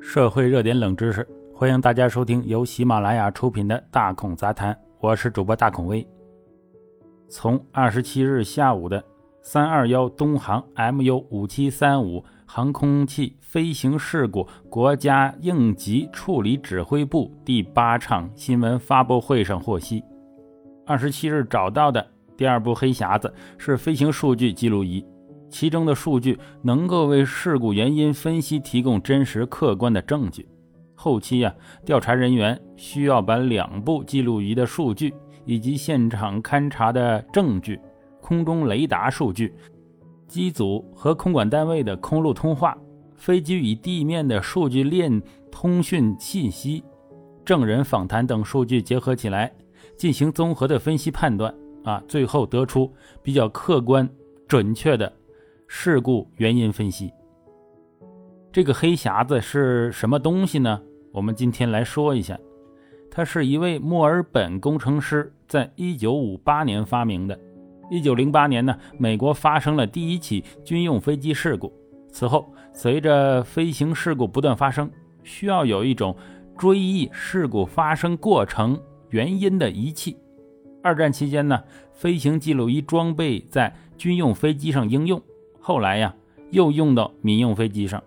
社会热点冷知识，欢迎大家收听由喜马拉雅出品的《大孔杂谈》，我是主播大孔威。从二十七日下午的三二幺东航 MU 五七三五航空器飞行事故国家应急处理指挥部第八场新闻发布会上获悉，二十七日找到的第二部黑匣子是飞行数据记录仪。其中的数据能够为事故原因分析提供真实客观的证据。后期呀，调查人员需要把两部记录仪的数据以及现场勘查的证据、空中雷达数据、机组和空管单位的空路通话、飞机与地面的数据链通讯信息、证人访谈等数据结合起来，进行综合的分析判断啊，最后得出比较客观、准确的。事故原因分析，这个黑匣子是什么东西呢？我们今天来说一下，它是一位墨尔本工程师在1958年发明的。1908年呢，美国发生了第一起军用飞机事故。此后，随着飞行事故不断发生，需要有一种追忆事故发生过程原因的仪器。二战期间呢，飞行记录仪装备在军用飞机上应用。后来呀，又用到民用飞机上。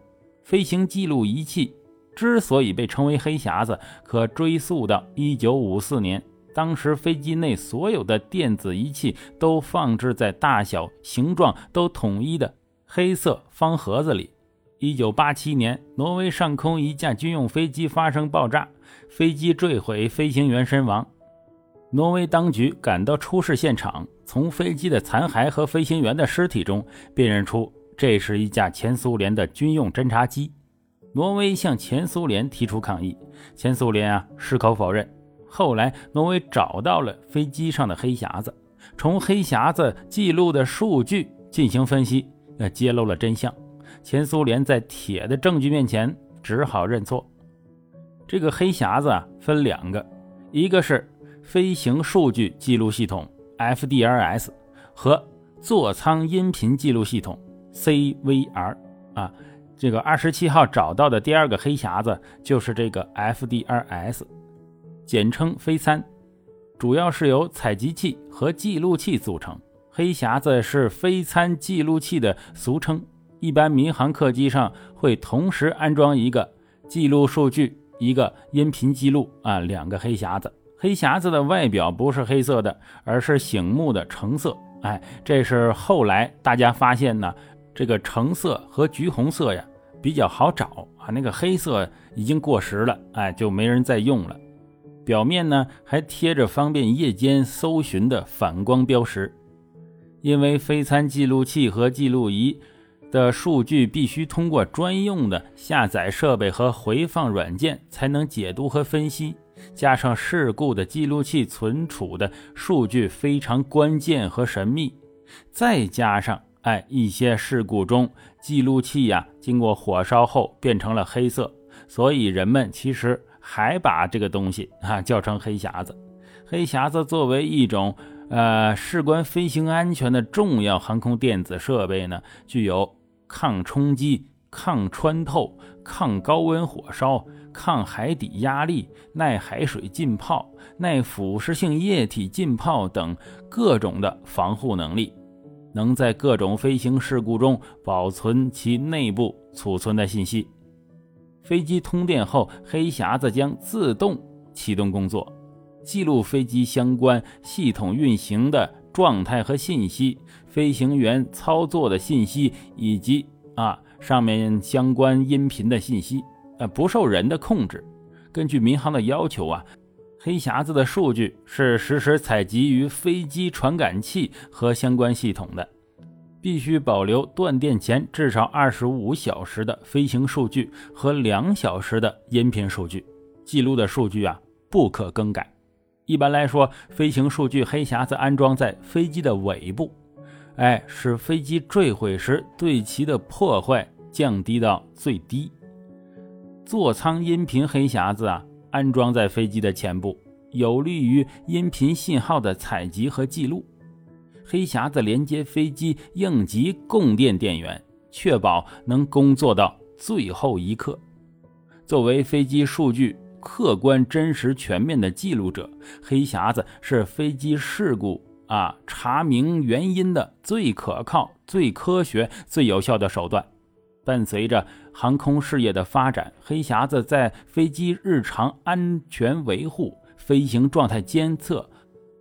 飞行记录仪器之所以被称为“黑匣子”，可追溯到1954年。当时飞机内所有的电子仪器都放置在大小、形状都统一的黑色方盒子里。1987年，挪威上空一架军用飞机发生爆炸，飞机坠毁，飞行员身亡。挪威当局赶到出事现场，从飞机的残骸和飞行员的尸体中辨认出这是一架前苏联的军用侦察机。挪威向前苏联提出抗议，前苏联啊矢口否认。后来，挪威找到了飞机上的黑匣子，从黑匣子记录的数据进行分析，呃，揭露了真相。前苏联在铁的证据面前只好认错。这个黑匣子啊分两个，一个是。飞行数据记录系统 （FDRS） 和座舱音频记录系统 （CVR） 啊，这个二十七号找到的第二个黑匣子就是这个 FDRS，简称飞参，主要是由采集器和记录器组成。黑匣子是飞参记录器的俗称，一般民航客机上会同时安装一个记录数据、一个音频记录啊，两个黑匣子。黑匣子的外表不是黑色的，而是醒目的橙色。哎，这是后来大家发现呢，这个橙色和橘红色呀比较好找啊，那个黑色已经过时了，哎，就没人再用了。表面呢还贴着方便夜间搜寻的反光标识。因为飞餐记录器和记录仪的数据必须通过专用的下载设备和回放软件才能解读和分析。加上事故的记录器存储的数据非常关键和神秘，再加上哎一些事故中记录器呀经过火烧后变成了黑色，所以人们其实还把这个东西啊叫成黑匣子。黑匣子作为一种呃事关飞行安全的重要航空电子设备呢，具有抗冲击、抗穿透、抗高温火烧。抗海底压力、耐海水浸泡、耐腐蚀性液体浸泡等各种的防护能力，能在各种飞行事故中保存其内部储存的信息。飞机通电后，黑匣子将自动启动工作，记录飞机相关系统运行的状态和信息、飞行员操作的信息以及啊上面相关音频的信息。呃，不受人的控制。根据民航的要求啊，黑匣子的数据是实时采集于飞机传感器和相关系统的，必须保留断电前至少二十五小时的飞行数据和两小时的音频数据。记录的数据啊，不可更改。一般来说，飞行数据黑匣子安装在飞机的尾部，哎，使飞机坠毁时对其的破坏降低到最低。座舱音频黑匣子啊，安装在飞机的前部，有利于音频信号的采集和记录。黑匣子连接飞机应急供电电源，确保能工作到最后一刻。作为飞机数据客观、真实、全面的记录者，黑匣子是飞机事故啊查明原因的最可靠、最科学、最有效的手段。伴随着航空事业的发展，黑匣子在飞机日常安全维护、飞行状态监测、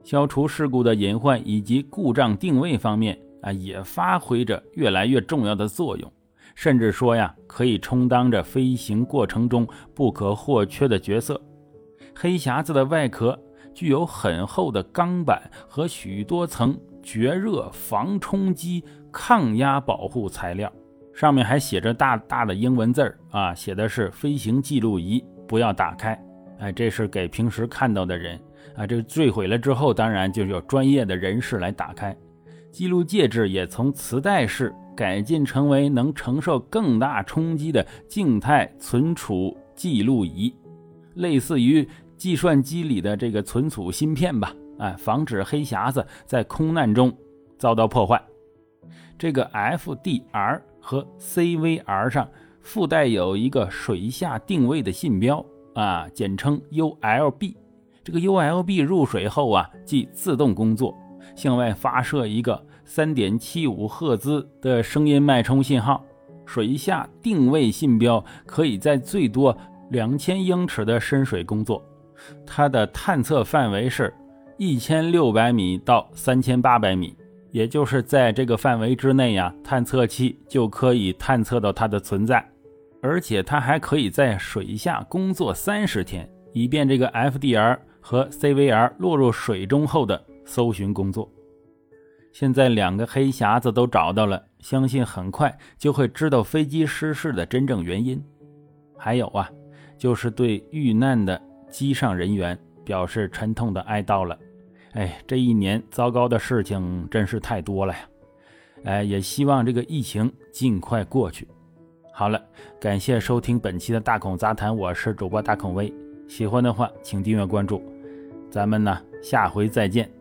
消除事故的隐患以及故障定位方面啊，也发挥着越来越重要的作用。甚至说呀，可以充当着飞行过程中不可或缺的角色。黑匣子的外壳具有很厚的钢板和许多层绝热、防冲击、抗压保护材料。上面还写着大大的英文字儿啊，写的是“飞行记录仪不要打开”。哎，这是给平时看到的人啊。这坠毁了之后，当然就是有专业的人士来打开。记录介质也从磁带式改进成为能承受更大冲击的静态存储记录仪，类似于计算机里的这个存储芯片吧。哎，防止黑匣子在空难中遭到破坏。这个 FDR。和 CVR 上附带有一个水下定位的信标啊，简称 ULB。这个 ULB 入水后啊，即自动工作，向外发射一个3.75赫兹的声音脉冲信号。水下定位信标可以在最多2000英尺的深水工作，它的探测范围是1600米到3800米。也就是在这个范围之内呀，探测器就可以探测到它的存在，而且它还可以在水下工作三十天，以便这个 FDR 和 CVR 落入水中后的搜寻工作。现在两个黑匣子都找到了，相信很快就会知道飞机失事的真正原因。还有啊，就是对遇难的机上人员表示沉痛的哀悼了。哎，这一年糟糕的事情真是太多了呀！哎，也希望这个疫情尽快过去。好了，感谢收听本期的大孔杂谈，我是主播大孔威。喜欢的话，请订阅关注。咱们呢，下回再见。